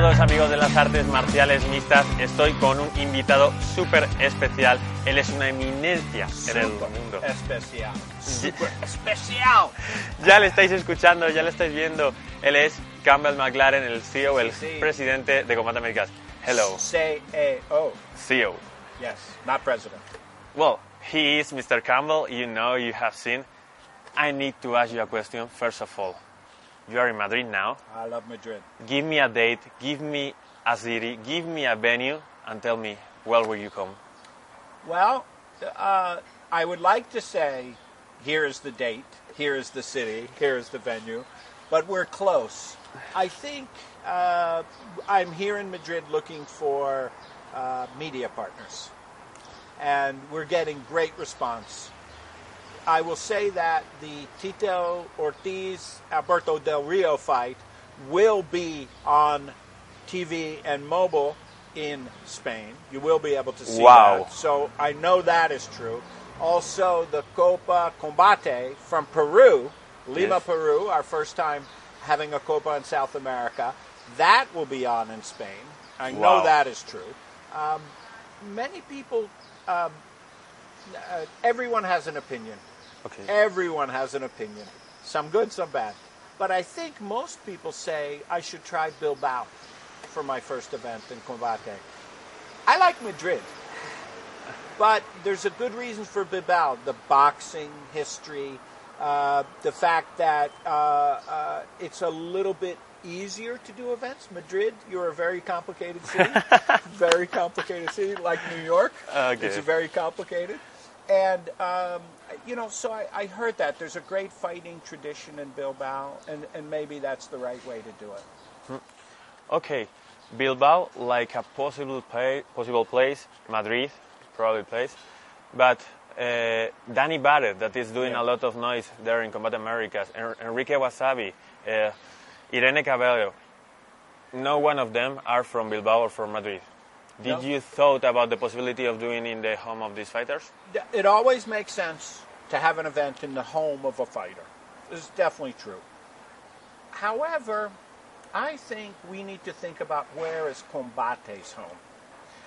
Todos amigos de las artes marciales mixtas, estoy con un invitado súper especial, él es una eminencia en el mundo. Especial. Super especial. Ya le estáis escuchando, ya le estáis viendo, él es Campbell McLaren, el CEO, el Sí. presidente de Combate Américas. Hello, C-A-O. CEO. Yes, not president. Well, he is Mr. Campbell, you know, you have seen. I need to ask you a question first of all. You are in Madrid now. I love Madrid. Give me a date, give me a city, give me a venue, and tell me where will you come. Well, uh, I would like to say, here is the date, here is the city, here is the venue, but we're close. I think uh, I'm here in Madrid looking for uh, media partners, and we're getting great response. I will say that the Tito Ortiz Alberto Del Rio fight will be on TV and mobile in Spain. You will be able to see Wow. that. So I know that is true. Also, the Copa Combate from Peru, Lima, Yes. Peru, our first time having a Copa in South America, that will be on in Spain. I know that is true. Um, many people, um, uh, everyone has an opinion. Okay. Everyone has an opinion, some good, some bad. But I think most people say I should try Bilbao for my first event in Combate. I like Madrid, but there's a good reason for Bilbao the boxing history, uh, the fact that uh, uh, it's a little bit easier to do events. Madrid, you're a very complicated city, very complicated city, like New York. Okay. It's very complicated. And, um, you know, so I, I heard that there's a great fighting tradition in Bilbao, and, and maybe that's the right way to do it. Okay, Bilbao, like a possible pay, possible place, Madrid, probably place, but uh, Danny Barrett, that is doing Yeah. a lot of noise there in Combat Americas, En- Enrique Wasabi, uh, Irene Cabello, no one of them are from Bilbao or from Madrid. Did No. you thought about the possibility of doing in the home of these fighters? It always makes sense to have an event in the home of a fighter. This is definitely true. However, I think we need to think about where is Combate's home.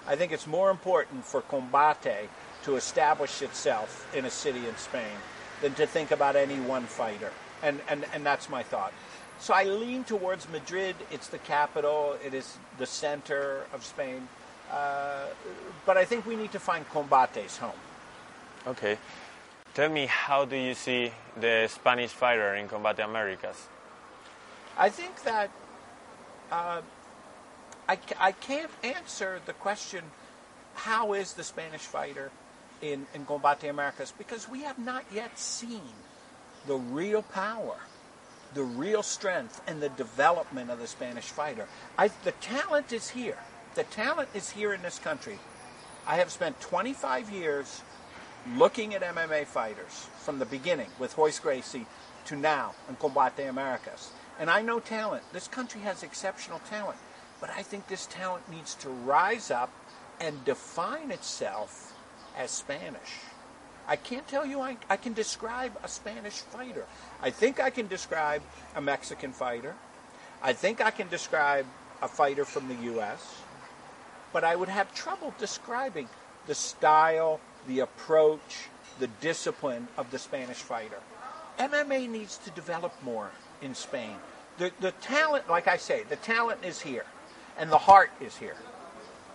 I think it's more important for Combate to establish itself in a city in Spain than to think about any one fighter. And, and, and that's my thought. So I lean towards Madrid. It's the capital, it is the center of Spain. Uh, but I think we need to find Combate's home. Okay. Tell me, how do you see the Spanish fighter in Combate Americas? I think that uh, I, I can't answer the question, how is the Spanish fighter in, in Combate Americas? Because we have not yet seen the real power, the real strength, and the development of the Spanish fighter. I, the talent is here. The talent is here in this country. I have spent 25 years looking at MMA fighters from the beginning with Hoist Gracie to now in Combate Americas. And I know talent. This country has exceptional talent. But I think this talent needs to rise up and define itself as Spanish. I can't tell you I, I can describe a Spanish fighter. I think I can describe a Mexican fighter. I think I can describe a fighter from the U.S but I would have trouble describing the style, the approach, the discipline of the Spanish fighter. MMA needs to develop more in Spain. The, the talent, like I say, the talent is here, and the heart is here.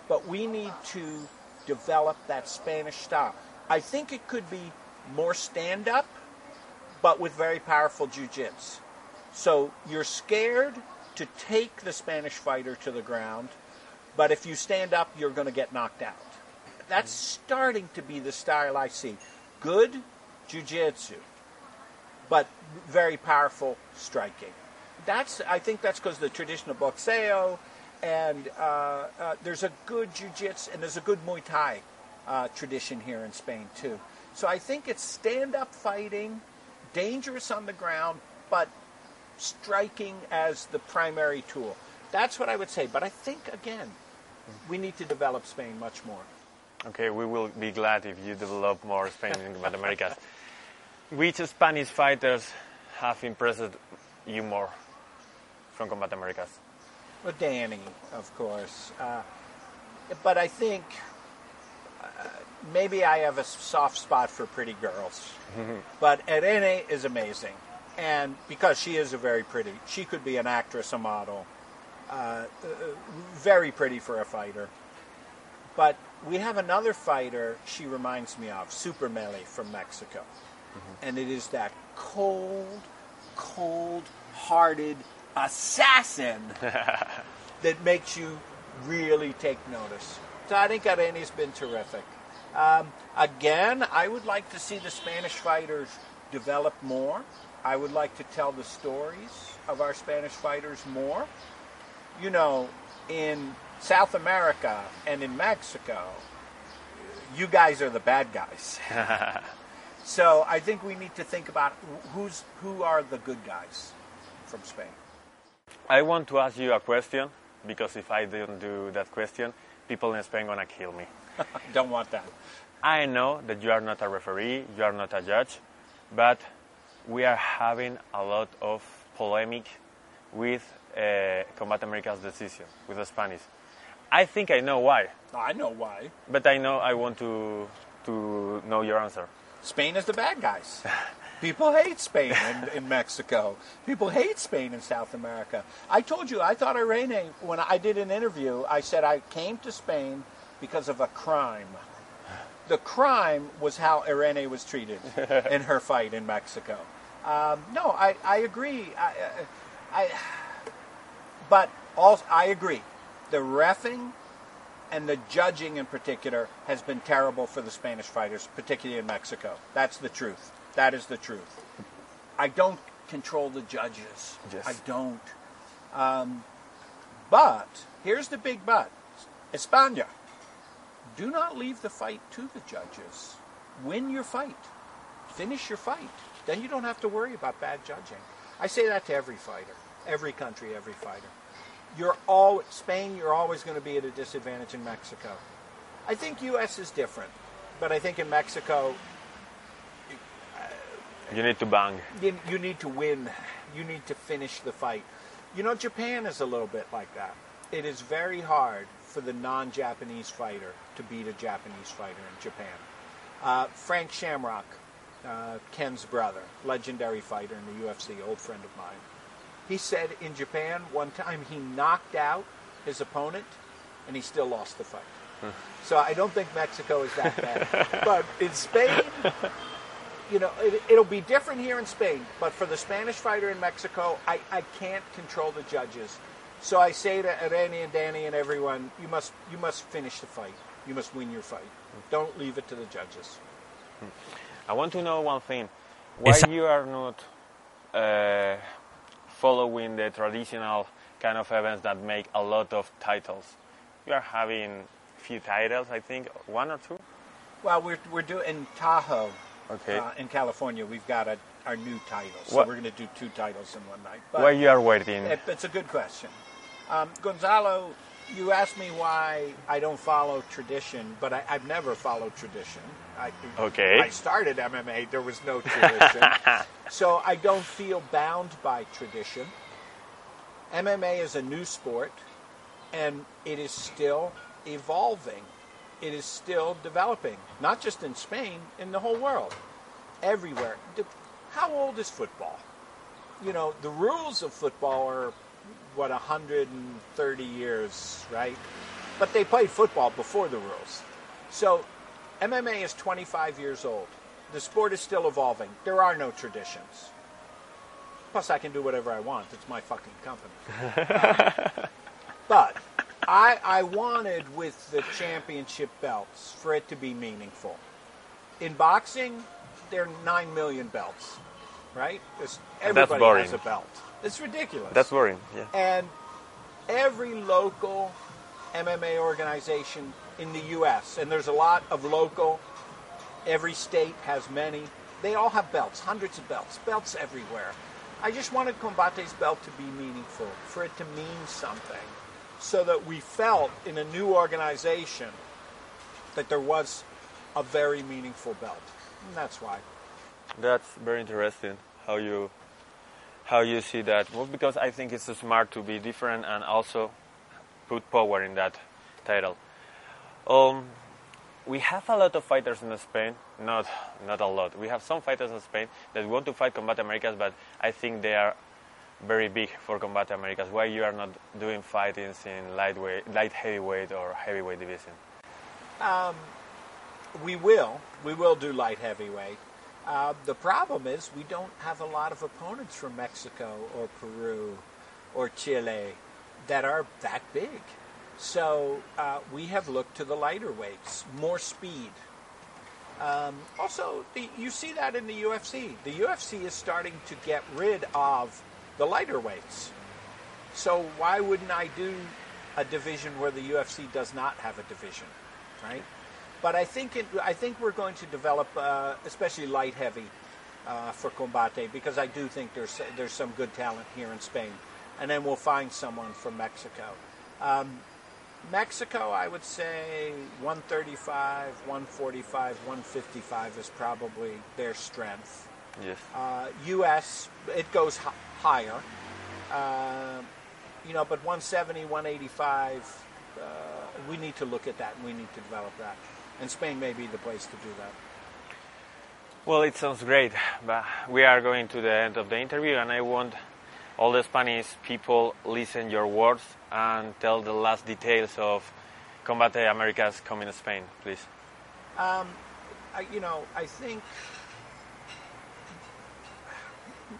But we need to develop that Spanish style. I think it could be more stand up, but with very powerful jiu-jitsu. So you're scared to take the Spanish fighter to the ground, but if you stand up, you're going to get knocked out. That's starting to be the style I see. Good jiu-jitsu, but very powerful striking. That's I think that's because the traditional boxeo, and uh, uh, there's a good jiu-jitsu and there's a good Muay Thai uh, tradition here in Spain too. So I think it's stand-up fighting, dangerous on the ground, but striking as the primary tool. That's what I would say. But I think again, we need to develop Spain much more. Okay, we will be glad if you develop more Spain in the Americas. Which Spanish fighters have impressed you more from Combat Americas? Well, Danny, of course. Uh, but I think uh, maybe I have a soft spot for pretty girls. but Irene is amazing. And because she is a very pretty, she could be an actress, a model. Uh, very pretty for a fighter. But we have another fighter she reminds me of, Super Mele from Mexico. And it is that cold, cold hearted assassin that makes you really take notice. So I think Arena's been terrific. Um, again, I would like to see the Spanish fighters develop more. I would like to tell the stories of our Spanish fighters more. You know, in South America and in Mexico, you guys are the bad guys. so I think we need to think about who's who are the good guys from Spain. I want to ask you a question because if I don't do that question, people in Spain gonna kill me. Don't want that. I know that you are not a referee, you are not a judge, but we are having a lot of polemic with uh, Combat America's decision with the Spanish. I think I know why, I know why. but I know I want to to know your answer. Spain is the bad guys. People hate Spain in, in Mexico. People hate Spain in South America. I told you, I thought Irene, when I did an interview, I said I came to Spain because of a crime. The crime was how Irene was treated in her fight in Mexico. Um, no, I, I agree. I, I, I, but also, I agree. The refing and the judging in particular has been terrible for the Spanish fighters, particularly in Mexico. That's the truth. That is the truth. I don't control the judges. Yes. I don't. Um, but here's the big but: España. Do not leave the fight to the judges. Win your fight. Finish your fight. Then you don't have to worry about bad judging. I say that to every fighter, every country, every fighter. You're all Spain. You're always going to be at a disadvantage in Mexico. I think U.S. is different, but I think in Mexico You need to bang. you, you need to win. You need to finish the fight. You know, Japan is a little bit like that. It is very hard for the non-Japanese fighter to beat a Japanese fighter in Japan. Uh, Frank Shamrock, uh, Ken's brother, legendary fighter in the UFC, old friend of mine. He said in Japan one time he knocked out his opponent and he still lost the fight. So I don't think Mexico is that bad. but in Spain, you know, it, it'll be different here in Spain, but for the Spanish fighter in Mexico, I, I can't control the judges. So I say to Irene and Danny and everyone, you must you must finish the fight. You must win your fight. Don't leave it to the judges. I want to know one thing: why Is- you are not uh, following the traditional kind of events that make a lot of titles? You are having few titles, I think, one or two. Well, we're we're doing in Tahoe, Okay. uh, in California. We've got a, our new title, so What- we're going to do two titles in one night. But why you are waiting? It, it's a good question. Um, Gonzalo, you asked me why I don't follow tradition, but I, I've never followed tradition. I, Okay. I started MMA, there was no tradition. so I don't feel bound by tradition. MMA is a new sport, and it is still evolving. It is still developing, not just in Spain, in the whole world, everywhere. How old is football? you know, the rules of football are what 130 years, right? But they played football before the rules. So MMA is 25 years old. The sport is still evolving. There are no traditions. Plus, I can do whatever I want. It's my fucking company. but I, I wanted with the championship belts for it to be meaningful. In boxing, there are 9 million belts right? Everybody has a belt. It's ridiculous. That's worrying. Yeah. and every local MMA organization in the U.S. and there's a lot of local. Every state has many. They all have belts, hundreds of belts, belts everywhere. I just wanted Combate's belt to be meaningful, for it to mean something, so that we felt in a new organization that there was a very meaningful belt. And that's why. That's very interesting how you how you see that move because I think it's smart to be different and also put power in that title. Um, we have a lot of fighters in Spain, not not a lot. We have some fighters in Spain that want to fight Combat Americas, but I think they are very big for Combat Americas. Why you are not doing fightings in lightweight, light heavyweight or heavyweight division? We will. We will do light heavyweight. Uh, the problem is we don't have a lot of opponents from Mexico or Peru or Chile that are that big. So uh, we have looked to the lighter weights, more speed. Um, also, the, you see that in the UFC. The UFC is starting to get rid of the lighter weights. So why wouldn't I do a division where the UFC does not have a division, right? But I think it, I think we're going to develop, uh, especially light heavy, uh, for Combate because I do think there's there's some good talent here in Spain, and then we'll find someone from Mexico. Um, Mexico, I would say 135, 145, 155 is probably their strength. Yes. Uh, U.S. it goes h- higher, uh, you know, but 170, 185. Uh, we need to look at that, and we need to develop that. And Spain may be the place to do that. Well, it sounds great, but we are going to the end of the interview, and I want all the Spanish people listen your words and tell the last details of Combate Americas coming to Spain, please. Um, I, you know, I think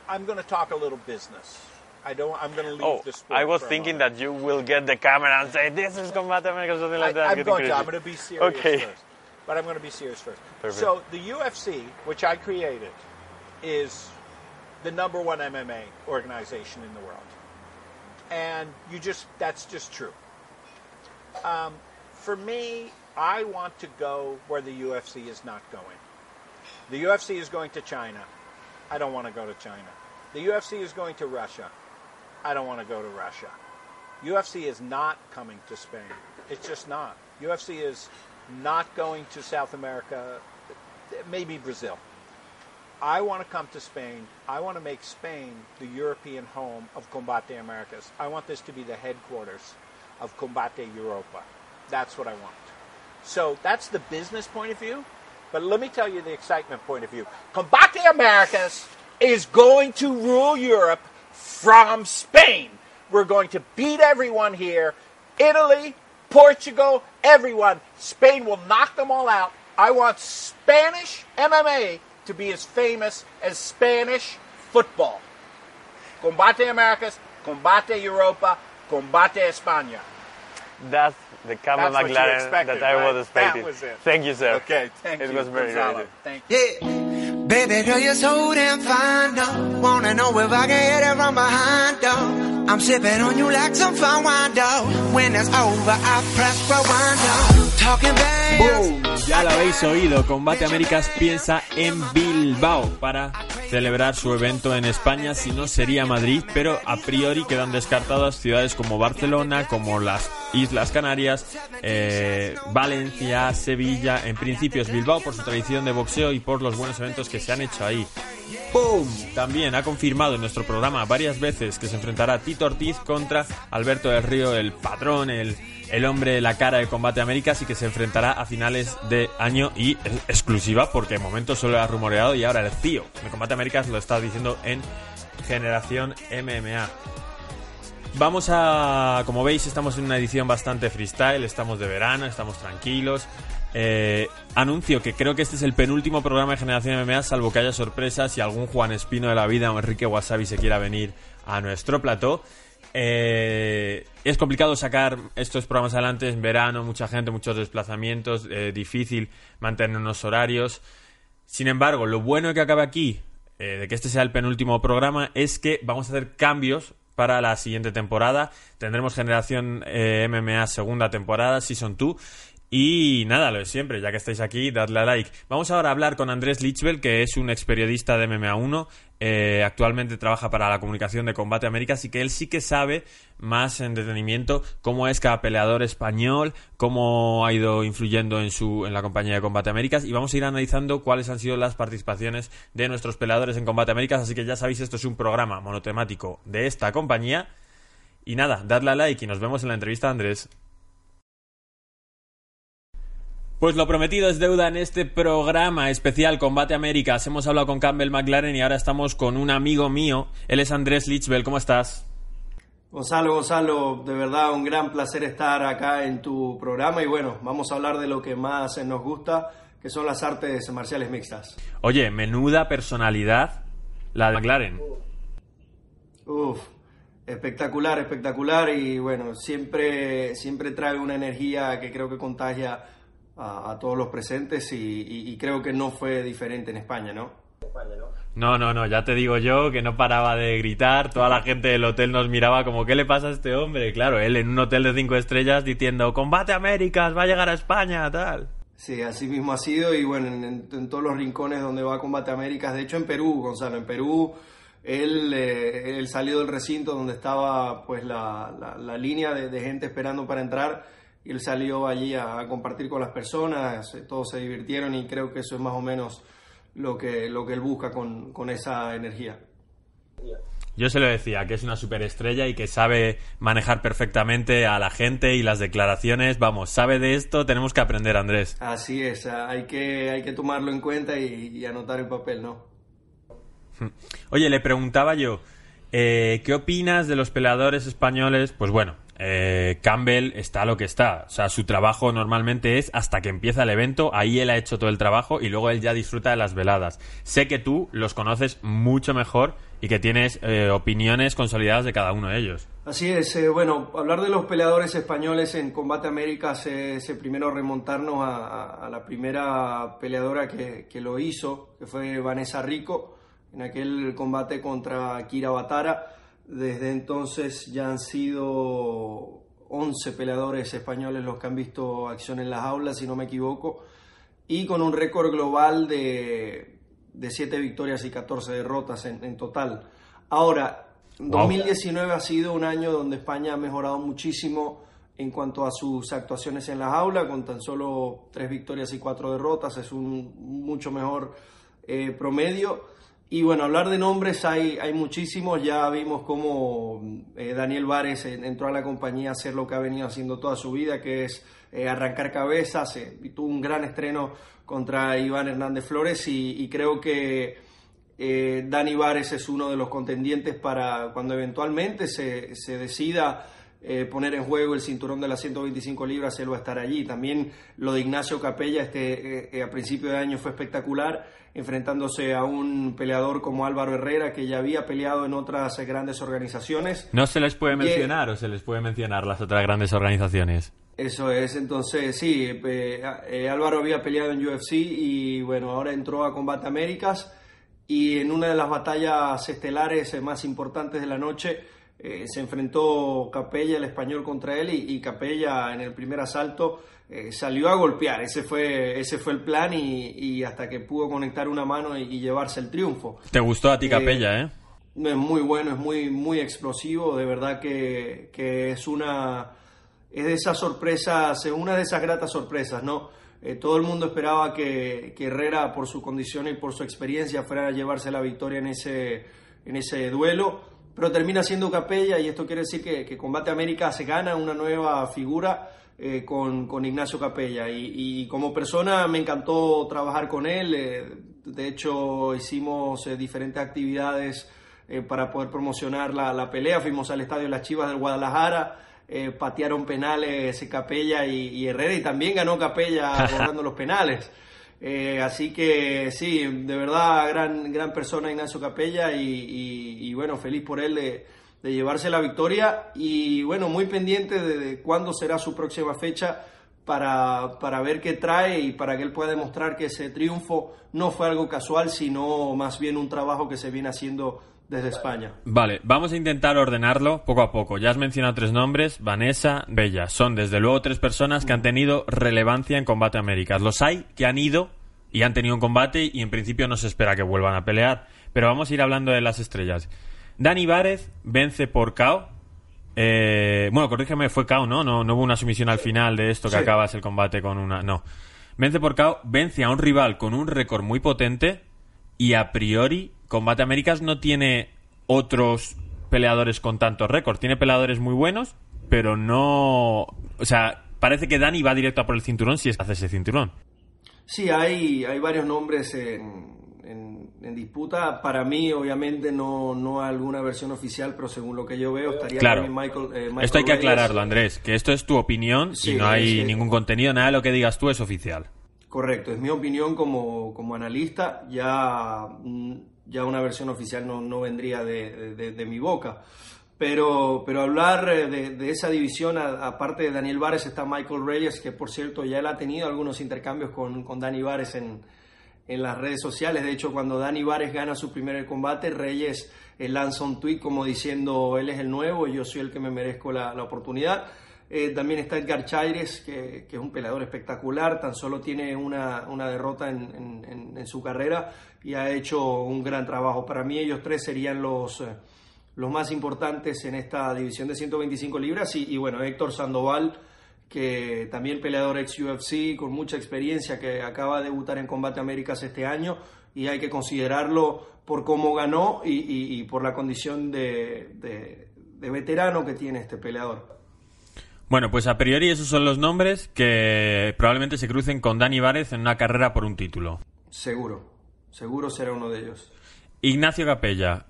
I'm going to talk a little business. I don't. I'm going to leave Oh, the sport. I was thinking that you will get the camera and say, "This is Combate or something like I, that. I'm getting going to. I'm going to be serious Okay. first. But I'm going to be serious first. Perfect. So the UFC, which I created, is the number one MMA organization in the world, and you just that's just true. Um, for me, I want to go where the UFC is not going. The UFC is going to China. I don't want to go to China. The UFC is going to Russia. I don't want to go to Russia. UFC is not coming to Spain. It's just not. UFC is not going to South America, maybe Brazil. I want to come to Spain. I want to make Spain the European home of Combate Americas. I want this to be the headquarters of Combate Europa. That's what I want. So that's the business point of view. But let me tell you the excitement point of view. Combate Americas is going to rule Europe from Spain. We're going to beat everyone here. Italy, Portugal, everyone. Spain will knock them all out. I want Spanish MMA to be as famous as Spanish football. Combate Americas, Combate Europa, Combate España. That's the Cameron That's McLaren that I right? was expecting. That was it. Thank you, sir. Okay, thank it you. was very Gonzalo. good. Thank you. Yeah. Baby girl, you're so damn fine, though. Wanna know if I can hit it from behind, though. I'm sipping on you like some fine wine, though. When it's over, I press rewind, though. Talking. ¡Boom! Ya lo habéis oído, Combate Américas piensa en Bilbao para celebrar su evento en España, si no sería Madrid, pero a priori quedan descartadas ciudades como Barcelona, como las Islas Canarias, eh, Valencia, Sevilla, en principio es Bilbao por su tradición de boxeo y por los buenos eventos que se han hecho ahí. ¡Pum! También ha confirmado en nuestro programa varias veces que se enfrentará Tito Ortiz contra Alberto del Río, el patrón, el, el hombre de la cara de Combate Américas y que se enfrentará a finales de año y es exclusiva porque de momento solo ha rumoreado y ahora el tío de Combate Américas lo está diciendo en Generación MMA. Vamos a, como veis, estamos en una edición bastante freestyle, estamos de verano, estamos tranquilos. Eh, anuncio que creo que este es el penúltimo programa de Generación MMA, salvo que haya sorpresas y algún Juan Espino de la vida o Enrique Wasabi se quiera venir a nuestro plató. Eh, es complicado sacar estos programas adelante en verano, mucha gente, muchos desplazamientos, eh, difícil mantener unos horarios. Sin embargo, lo bueno que acabe aquí de que este sea el penúltimo programa es que vamos a hacer cambios para la siguiente temporada. Tendremos Generación eh, MMA segunda temporada, Season 2. Y nada, lo de siempre, ya que estáis aquí, dadle a like. Vamos ahora a hablar con Andrés Lichbel, que es un ex periodista de MMA1. Eh, actualmente trabaja para la comunicación de Combate Américas y que él sí que sabe más en detenimiento cómo es cada peleador español, cómo ha ido influyendo en, su, en la compañía de Combate Américas. Y vamos a ir analizando cuáles han sido las participaciones de nuestros peleadores en Combate Américas. Así que ya sabéis, esto es un programa monotemático de esta compañía. Y nada, dadle a like y nos vemos en la entrevista, Andrés. Pues lo prometido es deuda en este programa especial Combate Américas. Hemos hablado con Campbell McLaren y ahora estamos con un amigo mío. Él es Andrés Lichbel. ¿Cómo estás? Gonzalo, Gonzalo, de verdad un gran placer estar acá en tu programa y bueno, vamos a hablar de lo que más nos gusta, que son las artes marciales mixtas. Oye, menuda personalidad la de McLaren. Uf, espectacular, espectacular y bueno, siempre, siempre trae una energía que creo que contagia a, a todos los presentes y, y, y, creo que no fue diferente en España, ¿no? No, no, no, ya te digo yo que no paraba de gritar, toda la gente del hotel nos miraba como ¿qué le pasa a este hombre? Claro, él en un hotel de cinco estrellas diciendo ¡Combate Américas! ¡Va a llegar a España! tal. Sí, así mismo ha sido y bueno, en, en, en todos los rincones donde va Combate Américas, de hecho en Perú, Gonzalo, en Perú él, eh, él salió del recinto donde estaba pues la, la, la línea de, de gente esperando para entrar y él salió allí a, a, compartir con las personas, todos se divirtieron y creo que eso es más o menos lo que, lo que él busca con, con esa energía. Yo se lo decía, que es una superestrella y que sabe manejar perfectamente a la gente y las declaraciones. Vamos, sabe de esto, tenemos que aprender, Andrés. Así es, hay que, hay que tomarlo en cuenta y, y anotar en papel, ¿no? Oye, le preguntaba yo, eh, ¿qué opinas de los peleadores españoles? Pues bueno, eh, Campbell está lo que está. O sea, su trabajo normalmente es hasta que empieza el evento, ahí él ha hecho todo el trabajo y luego él ya disfruta de las veladas. Sé que tú los conoces mucho mejor y que tienes eh, opiniones consolidadas de cada uno de ellos. Así es, eh, bueno, hablar de los peleadores españoles en Combate Américas es primero remontarnos a la primera peleadora que, que, lo hizo, que fue Vanessa Rico, en aquel combate contra Kira Batara. Desde entonces ya han sido 11 peleadores españoles los que han visto acción en las aulas, si no me equivoco, y con un récord global de, de 7 victorias y 14 derrotas en, en total. Ahora, 2019 wow. ha sido un año donde España ha mejorado muchísimo en cuanto a sus actuaciones en las aulas, con tan solo 3 victorias y 4 derrotas, es un mucho mejor eh, promedio. Y bueno, hablar de nombres hay, hay muchísimos. Ya vimos cómo eh, Daniel Vares entró a la compañía a hacer lo que ha venido haciendo toda su vida, que es eh, arrancar cabezas. Eh, tuvo un gran estreno contra Iván Hernández Flores y, creo que eh, Dani Vares es uno de los contendientes para cuando eventualmente se, se decida eh, poner en juego el cinturón de las 125 libras, él va a estar allí. También lo de Ignacio Capella este, a principio de año fue espectacular, enfrentándose a un peleador como Álvaro Herrera, que ya había peleado en otras grandes organizaciones. ¿No se les puede mencionar o se les puede mencionar las otras grandes organizaciones? Eso es, entonces sí, eh, eh, Álvaro había peleado en UFC y bueno, ahora entró a Combate Américas y en una de las batallas estelares más importantes de la noche, eh, se enfrentó Capella, el español, contra él y, y Capella en el primer asalto eh, salió a golpear. Ese fue, ese fue el plan y, y hasta que pudo conectar una mano y, y, llevarse el triunfo. ¿Te gustó a ti Capella, eh? Es muy bueno, es muy, muy explosivo. De verdad que, que es una. Es de esas sorpresas, una de esas gratas sorpresas, ¿no? Eh, todo el mundo esperaba que, que, Herrera, por su condición y por su experiencia, fuera a llevarse la victoria en ese, en ese duelo pero termina siendo Capella y esto quiere decir que, que Combate América se gana una nueva figura eh, con, con, Ignacio Capella y, y, como persona me encantó trabajar con él, eh, de hecho hicimos eh, diferentes actividades eh, para poder promocionar la, la, pelea, fuimos al Estadio Las Chivas del Guadalajara, eh, patearon penales Capella y, y, Herrera y también ganó Capella cobrando los penales. Así que sí, de verdad, gran, gran persona Ignacio Capella y, y, y bueno, feliz por él de, de, llevarse la victoria y bueno, muy pendiente de, cuándo será su próxima fecha para, para ver qué trae y para que él pueda demostrar que ese triunfo no fue algo casual, sino más bien un trabajo que se viene haciendo desde España. Vale, vamos a intentar ordenarlo poco a poco. Ya has mencionado tres nombres, Vanessa, Bella. Son desde luego tres personas que han tenido relevancia en Combate Américas. Los hay que han ido y han tenido un combate y en principio no se espera que vuelvan a pelear. Pero vamos a ir hablando de las estrellas. Dani Várez vence por KO. Eh, bueno, corrígeme, fue KO, ¿no? ¿no? No hubo una sumisión al final de esto que acabas el combate con una... No. Vence por KO, vence a un rival con un récord muy potente y a priori Combate Américas no tiene otros peleadores con tantos récords. Tiene peleadores muy buenos, pero no... O sea, parece que Dani va directo a por el cinturón si hace ese cinturón. Sí, hay, hay varios nombres en, en, disputa. Para mí, obviamente, no, no alguna versión oficial, pero según lo que yo veo, estaría claro. Michael, eh, Esto hay que aclararlo, Andrés, que esto es tu opinión y no hay ningún contenido, nada de lo que digas tú es oficial. Correcto, es mi opinión como, como analista, ya, mm, ya una versión oficial no, no vendría de, de, mi boca. Pero, pero hablar eh, de, esa división, aparte de Daniel Vares, está Michael Reyes, que por cierto ya él ha tenido algunos intercambios con, con Dani Vares en, en las redes sociales. De hecho, cuando Dani Vares gana su primer combate, Reyes eh, lanza un tweet como diciendo, él es el nuevo yo soy el que me merezco la, la oportunidad. Eh, también está Edgar Chaires, que, es un peleador espectacular, tan solo tiene una, derrota en, su carrera y ha hecho un gran trabajo. Para mí ellos tres serían los, eh, los más importantes en esta división de 125 libras y, bueno, Héctor Sandoval, que también peleador ex UFC con mucha experiencia, que acaba de debutar en Combate Américas este año y hay que considerarlo por cómo ganó y, por la condición de veterano que tiene este peleador. Bueno, pues a priori esos son los nombres que probablemente se crucen con Dani Várez en una carrera por un título. Seguro, seguro será uno de ellos. Ignacio Capella,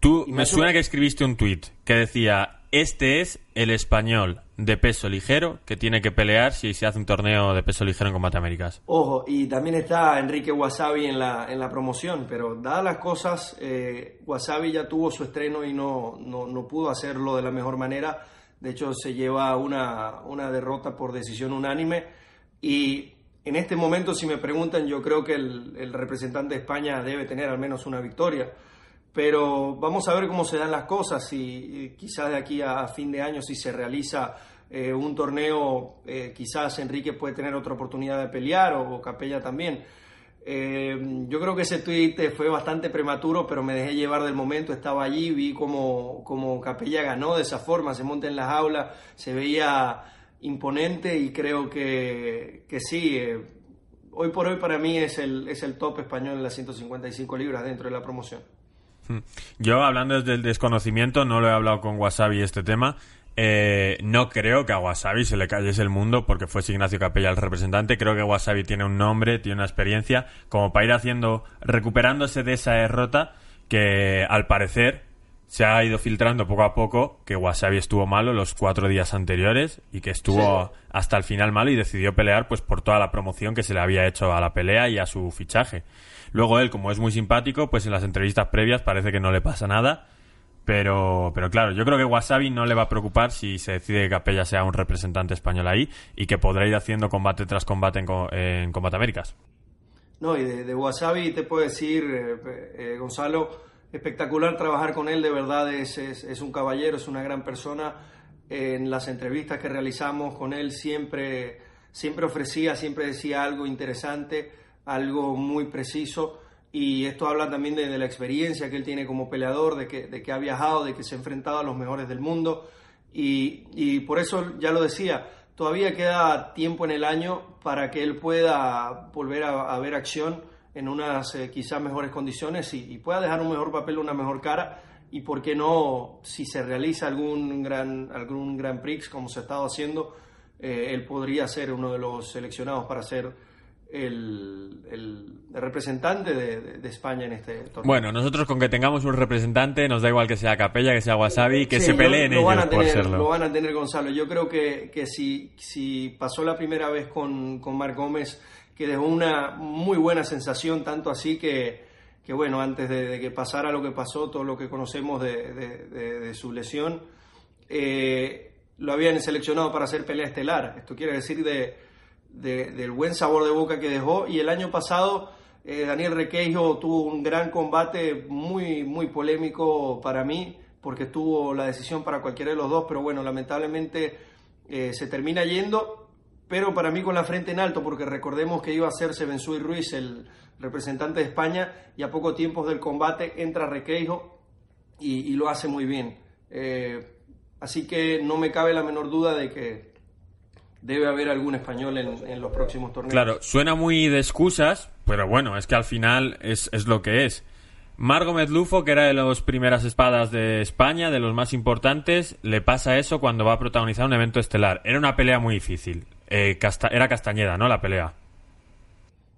tú me suena que escribiste un tuit que decía, este es el español de peso ligero que tiene que pelear si se hace un torneo de peso ligero en Combate Américas. Ojo, y también está Enrique Wasabi en la, en la promoción, pero dadas las cosas, eh, Wasabi ya tuvo su estreno y no, no, no pudo hacerlo de la mejor manera de hecho, se lleva una, una derrota por decisión unánime. Y en este momento, si me preguntan, yo creo que el, representante de España debe tener al menos una victoria. Pero vamos a ver cómo se dan las cosas y, quizás de aquí a fin de año, si se realiza eh, un torneo, eh, quizás Enrique puede tener otra oportunidad de pelear o Capella también. Eh, yo creo que ese tweet fue bastante prematuro, pero me dejé llevar del momento. Estaba allí, vi como, como Capella ganó de esa forma, se monta en las aulas, se veía imponente y creo que, que sí. Hoy por hoy para mí es el, es el top español en las 155 libras dentro de la promoción. Hmm. Yo, hablando desde el desconocimiento, no lo he hablado con Wasabi este tema. Eh, no creo que a Wasabi se le cayese el mundo porque fuese Ignacio Capella el representante. Creo que Wasabi tiene un nombre, tiene una experiencia como para ir haciendo, recuperándose de esa derrota que al parecer se ha ido filtrando poco a poco que Wasabi estuvo malo los cuatro días anteriores y que estuvo hasta el final malo y decidió pelear pues por toda la promoción que se le había hecho a la pelea y a su fichaje. Luego él, como es muy simpático, pues en las entrevistas previas parece que no le pasa nada pero, pero claro, yo creo que Wasabi no le va a preocupar si se decide que Capella sea un representante español ahí y que podrá ir haciendo combate tras combate en, en Combate Américas. No, y de, Wasabi te puedo decir, eh, eh, Gonzalo, espectacular trabajar con él, de verdad es, es, un caballero, es una gran persona. En las entrevistas que realizamos con él siempre, siempre ofrecía, siempre decía algo interesante, algo muy preciso y esto habla también de, la experiencia que él tiene como peleador, de que, de que, ha viajado, de que se ha enfrentado a los mejores del mundo. Y, y, por eso, ya lo decía, todavía queda tiempo en el año para que él pueda volver a, ver acción en unas eh, quizás mejores condiciones y, pueda dejar un mejor papel, una mejor cara. Y por qué no, si se realiza algún gran, algún gran Prix como se ha estado haciendo, eh, él podría ser uno de los seleccionados para ser el, representante de, España en este torneo. Bueno, nosotros con que tengamos un representante, nos da igual que sea Capella, que sea Wasabi, que se peleen ellos van a tener, serlo. Lo van a tener Gonzalo. Yo creo que, que si, si pasó la primera vez con, con Marc Gómez, que dejó una muy buena sensación, tanto así que, que bueno, antes de, que pasara lo que pasó, todo lo que conocemos de, de su lesión, eh, lo habían seleccionado para hacer pelea estelar. Esto quiere decir de, del buen sabor de boca que dejó. Y el año pasado eh, Daniel Requeijo tuvo un gran combate muy, muy polémico para mí, porque tuvo la decisión para cualquiera de los dos, pero bueno, lamentablemente eh, se termina yendo. Pero para mí con la frente en alto, porque recordemos que iba a ser Sebensui Ruiz, el representante de España, y a poco tiempo del combate entra Requeijo y, lo hace muy bien. Eh, Así que no me cabe la menor duda de que debe haber algún español en, los próximos torneos. Claro, suena muy de excusas, pero bueno, es que al final es, lo que es. Margo Medlufo, que era de las primeras espadas de España, de los más importantes, le pasa eso cuando va a protagonizar un evento estelar. Era una pelea muy difícil. Eh, era Castañeda, ¿no? La pelea.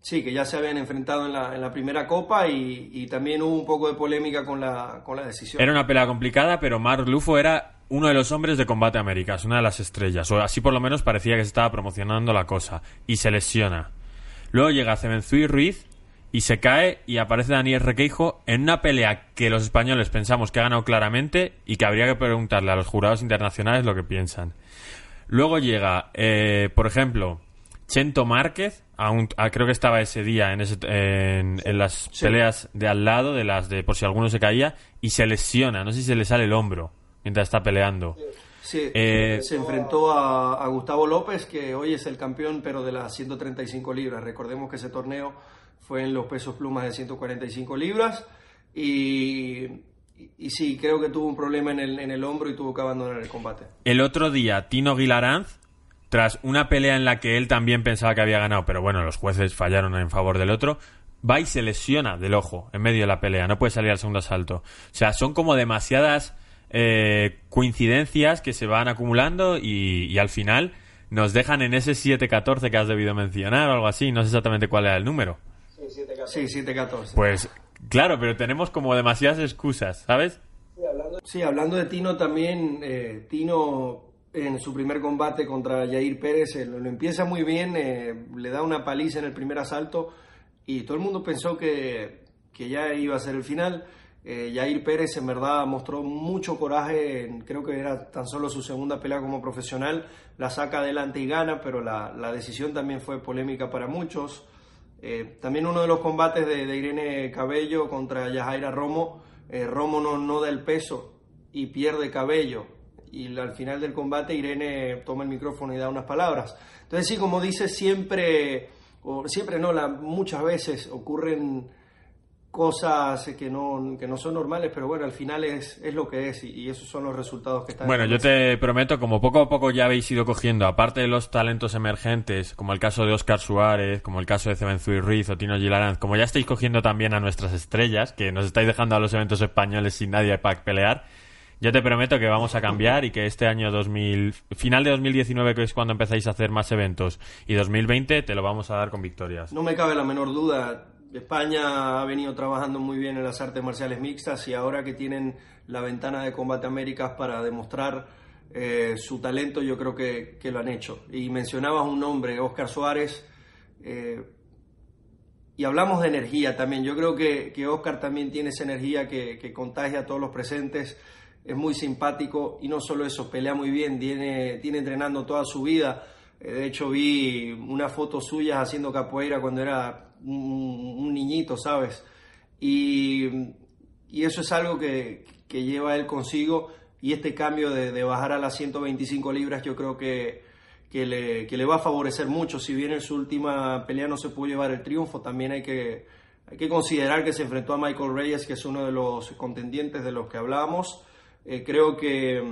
Sí, que ya se habían enfrentado en la, en la primera copa y, también hubo un poco de polémica con la, con la decisión. Era una pelea complicada, pero Mark Lufo era uno de los hombres de Combate Américas, una de las estrellas, o así por lo menos parecía que se estaba promocionando la cosa, y se lesiona. Luego llega Cemenzui Ruiz y se cae y aparece Daniel Requeijo en una pelea que los españoles pensamos que ha ganado claramente y que habría que preguntarle a los jurados internacionales lo que piensan. Luego llega, eh, por ejemplo, Chento Márquez, creo que estaba ese día en, en, las peleas de al lado, de las de por si alguno se caía, y se lesiona, no sé si se le sale el hombro mientras está peleando. Sí, eh, se enfrentó a, Gustavo López, que hoy es el campeón, pero de las 135 libras. Recordemos que ese torneo fue en los pesos plumas de 145 libras. Y, y, sí, creo que tuvo un problema en el, en el hombro y tuvo que abandonar el combate. El otro día, Tino Guilaranz, tras una pelea en la que él también pensaba que había ganado, pero bueno, los jueces fallaron en favor del otro, va y se lesiona del ojo en medio de la pelea, no puede salir al segundo asalto. O sea, son como demasiadas eh, coincidencias que se van acumulando y, al final nos dejan en ese 7-14 que has debido mencionar o algo así. No sé exactamente cuál era el número. Sí, 7-14. Pues claro, pero tenemos como demasiadas excusas, ¿sabes? Sí, hablando, de Tino también, eh, Tino en su primer combate contra Jair Pérez eh, lo, empieza muy bien, le da una paliza en el primer asalto y todo el mundo pensó que, que ya iba a ser el final eh, Jair Pérez en verdad mostró mucho coraje, creo que era tan solo su segunda pelea como profesional, la saca adelante y gana, pero la, decisión también fue polémica para muchos. Eh, también uno de los combates de, Irene Cabello contra Yajaira Romo, eh, Romo no, da el peso y pierde Cabello. Y al final del combate Irene toma el micrófono y da unas palabras. Entonces sí, como dice, siempre, o siempre no, muchas veces ocurren cosas que no, que no son normales, pero bueno, al final es, es lo que es y, esos son los resultados que están. Bueno, yo te prometo, como poco a poco ya habéis ido cogiendo, aparte de los talentos emergentes, como el caso de Oscar Suárez, como el caso de Cebenzuy Ruiz o Tino Gilaranz, como ya estáis cogiendo también a nuestras estrellas, que nos estáis dejando a los eventos españoles sin nadie para pelear, yo te prometo que vamos a cambiar y que este año 2000, final de 2019, que es cuando empezáis a hacer más eventos, y 2020 te lo vamos a dar con victorias. No me cabe la menor duda España ha venido trabajando muy bien en las artes marciales mixtas y ahora que tienen la ventana de Combate Américas para demostrar eh, su talento, yo creo que, lo han hecho. Y mencionabas un nombre, Oscar Suárez, eh, y hablamos de energía también. Yo creo que, que Oscar también tiene esa energía que, que, contagia a todos los presentes. Es muy simpático y no solo eso, pelea muy bien, tiene, tiene entrenando toda su vida. Eh, de hecho, vi una foto suya haciendo capoeira cuando era un, niñito, ¿sabes? Y, eso es algo que, lleva él consigo y este cambio de, bajar a las 125 libras yo creo que, que, le, va a favorecer mucho. Si bien en su última pelea no se pudo llevar el triunfo, también hay que, hay que considerar que se enfrentó a Michael Reyes, que es uno de los contendientes de los que hablábamos. Eh, creo que,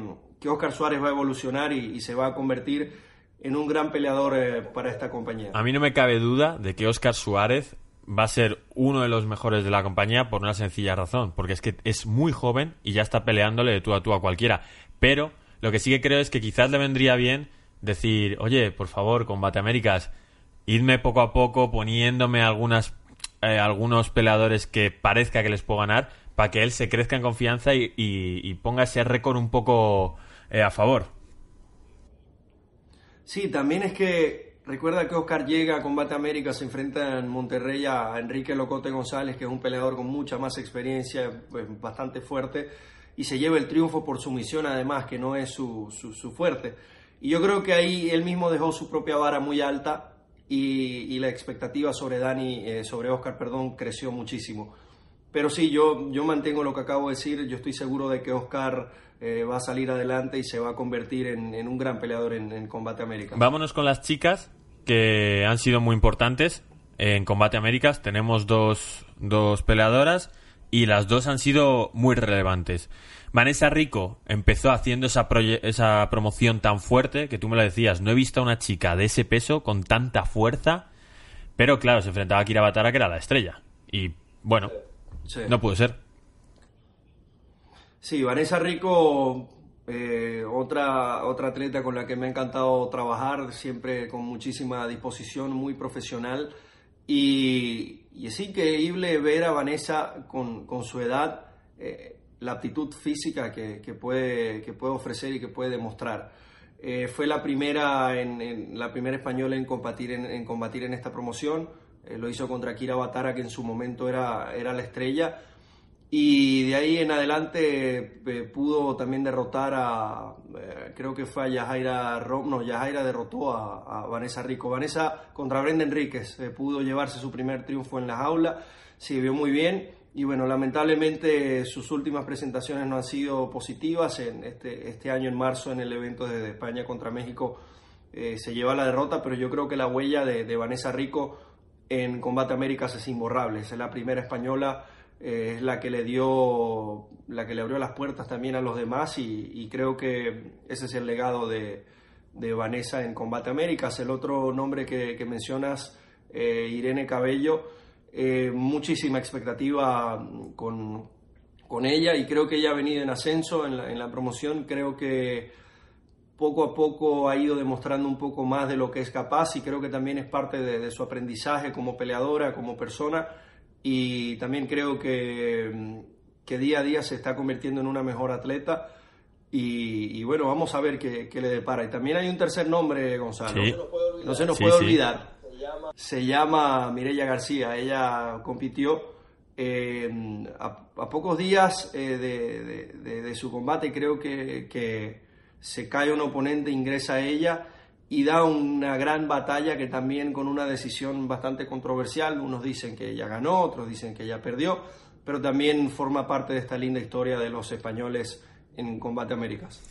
que, Oscar Suárez va a evolucionar y se va a convertir en un gran peleador eh, para esta compañía. A mí no me cabe duda de que Oscar Suárez va a ser uno de los mejores de la compañía por una sencilla razón, porque es que es muy joven y ya está peleándole de tú a tú a cualquiera. Pero lo que sí que creo es que quizás le vendría bien decir, oye, por favor, Combate Américas, idme poco a poco poniéndome algunas, eh, algunos peleadores que parezca que les puedo ganar, para que él se crezca en confianza y, ponga ese récord un poco eh, a favor. Sí, también es que recuerda que Oscar llega a Combate América, se enfrenta en Monterrey a Enrique Locote González, que es un peleador con mucha más experiencia, pues, bastante fuerte. y se lleve el triunfo por sumisión además, que no es su, su, fuerte. Y yo creo que ahí él mismo dejó su propia vara muy alta y, la expectativa sobre Dani, eh, sobre Oscar, perdón, creció muchísimo. Pero sí, yo, yo mantengo lo que acabo de decir, yo estoy seguro de que Oscar eh, va a salir adelante y se va a convertir en, un gran peleador en, en Combate América. Vámonos con las chicas que han sido muy importantes en Combate Américas. Tenemos dos, dos peleadoras y las dos han sido muy relevantes. Vanessa Rico empezó haciendo esa, esa promoción tan fuerte que tú me lo decías, no he visto a una chica de ese peso con tanta fuerza, pero claro, se enfrentaba a Kira Batara que era la estrella. Y bueno, no pudo ser. Sí, Vanessa Rico, eh, otra, otra atleta con la que me ha encantado trabajar, siempre con muchísima disposición, muy profesional. Y, es increíble ver a Vanessa con, su edad, eh, la aptitud física que, puede, que puede ofrecer y que puede demostrar. Eh, fue la primera, en, la primera española en combatir en, combatir en esta promoción. Lo hizo contra Kira Batara, que en su momento era, era la estrella y de ahí en adelante eh, pudo también derrotar a, eh, creo que fue a Yajaira Rom, no, Yajaira derrotó a, Vanessa Rico. Vanessa contra Brenda Enríquez eh, pudo llevarse su primer triunfo en la jaula, se vio muy bien y bueno, lamentablemente sus últimas presentaciones no han sido positivas. En este, este año en marzo en el evento de España contra México se lleva la derrota, pero yo creo que la huella de, de Vanessa Rico en Combate Américas es imborrable. Es la primera española es la que le dio, la que le abrió las puertas también a los demás y, creo que ese es el legado de, Vanessa en Combate Américas. El otro nombre que, mencionas, eh, Irene Cabello, eh, muchísima expectativa con, ella y creo que ella ha venido en ascenso en la, promoción, creo que poco a poco ha ido demostrando un poco más de lo que es capaz y creo que también es parte de su aprendizaje como peleadora, como persona y también creo que, que, día a día se está convirtiendo en una mejor atleta. Y, bueno, vamos a ver qué, le depara. Y también hay un tercer nombre, Gonzalo. No se nos puede olvidar. Se llama Mireya García. Ella compitió a, pocos días eh, de, de, su combate. Creo que, que se cae un oponente, ingresa ella y da una gran batalla que también con una decisión bastante controversial, unos dicen que ella ganó, otros dicen que ella perdió, pero también forma parte de esta linda historia de los españoles en Combate Américas.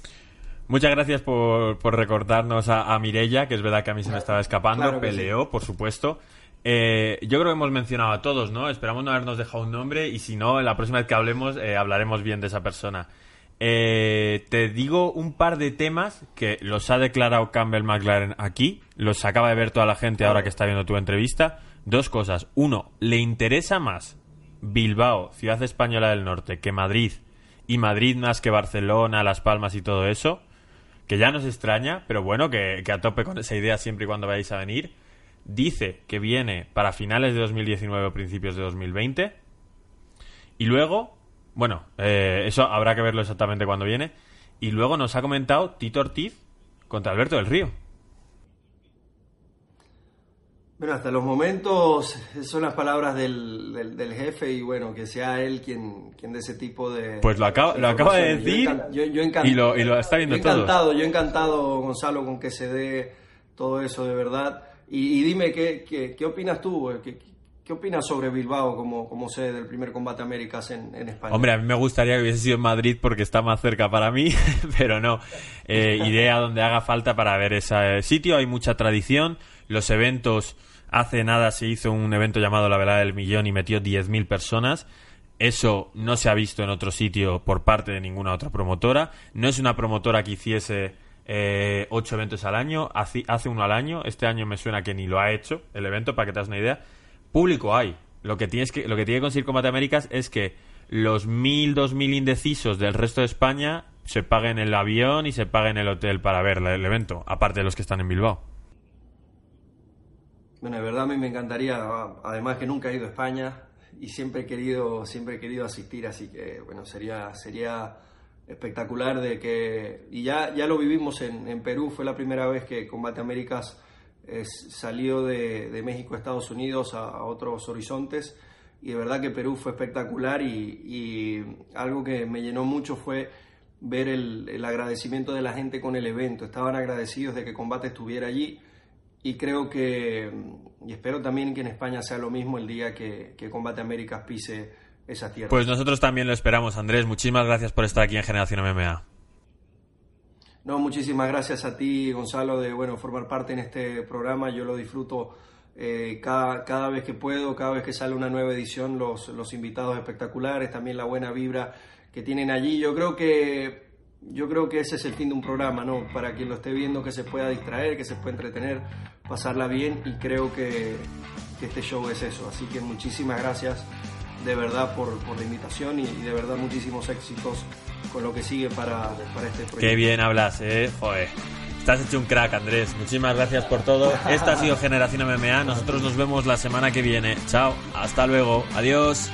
Muchas gracias por, por recordarnos a, a Mirella, que es verdad que a mí se me estaba escapando, peleó, por supuesto. Eh, yo creo que hemos mencionado a todos, ¿no? Esperamos no habernos dejado un nombre y si no, la próxima vez que hablemos eh, hablaremos bien de esa persona. Eh, te digo un par de temas que los ha declarado Campbell McLaren aquí, los acaba de ver toda la gente ahora que está viendo tu entrevista. Dos cosas. Uno, ¿le interesa más Bilbao, ciudad española del norte, que Madrid? Y Madrid más que Barcelona, Las Palmas y todo eso. Que ya nos extraña, pero bueno, que, que a tope con esa idea siempre y cuando vayáis a venir. Dice que viene para finales de 2019 o principios de 2020. Y luego bueno, eh, eso habrá que verlo exactamente cuando viene. Y luego nos ha comentado Tito Ortiz contra Alberto del Río. Bueno, hasta los momentos son las palabras del, del, jefe y bueno, que sea él quien, quien de ese tipo de... Pues lo acaba, lo acaba de decir yo, yo, y, lo, y, lo, está viendo yo encantado, Yo encantado, Gonzalo, con que se dé todo eso de verdad. Y, dime, ¿qué, qué, qué opinas tú? ¿Qué, ¿Qué opinas sobre Bilbao como, sede del primer combate Américas en, España? Hombre, a mí me gustaría que hubiese sido en Madrid porque está más cerca para mí, pero no. Eh, iré a donde haga falta para ver ese sitio. Hay mucha tradición. Los eventos, hace nada se hizo un evento llamado La Velada del Millón y metió 10.000 personas. Eso no se ha visto en otro sitio por parte de ninguna otra promotora. No es una promotora que hiciese eh, ocho eventos al año, hace, hace uno al año. Este año me suena que ni lo ha hecho el evento, para que te hagas una idea público hay. Lo que, tienes que, lo que tiene que conseguir Combate Américas es que los mil, dos mil indecisos del resto de España se paguen el avión y se paguen el hotel para ver el evento, aparte de los que están en Bilbao. Bueno, de verdad a mí me encantaría, además que nunca he ido a España y siempre he querido, siempre he querido asistir, así que bueno, sería, sería espectacular de que, y ya, ya lo vivimos en, en Perú, fue la primera vez que Combate Américas salió de, México a Estados Unidos a, otros horizontes y de verdad que Perú fue espectacular y, algo que me llenó mucho fue ver el, agradecimiento de la gente con el evento. Estaban agradecidos de que Combate estuviera allí y creo que, y espero también que en España sea lo mismo el día que, que Combate Américas pise esa tierra. Pues nosotros también lo esperamos, Andrés. Muchísimas gracias por estar aquí en Generación MMA. No, muchísimas gracias a ti, Gonzalo, de bueno formar parte en este programa. Yo lo disfruto eh, cada, cada, vez que puedo, cada vez que sale una nueva edición, los, los invitados espectaculares, también la buena vibra que tienen allí. Yo creo que yo creo que ese es el fin de un programa, ¿no? Para quien lo esté viendo, que se pueda distraer, que se pueda entretener, pasarla bien y creo que, que este show es eso. Así que muchísimas gracias de verdad por, por la invitación y, de verdad muchísimos éxitos con lo que sigue para, para este proyecto. Qué bien hablas, eh, joder. Estás hecho un crack, Andrés. Muchísimas gracias por todo. Esta ha sido Generación MMA. Nosotros nos vemos la semana que viene. Chao. Hasta luego. Adiós.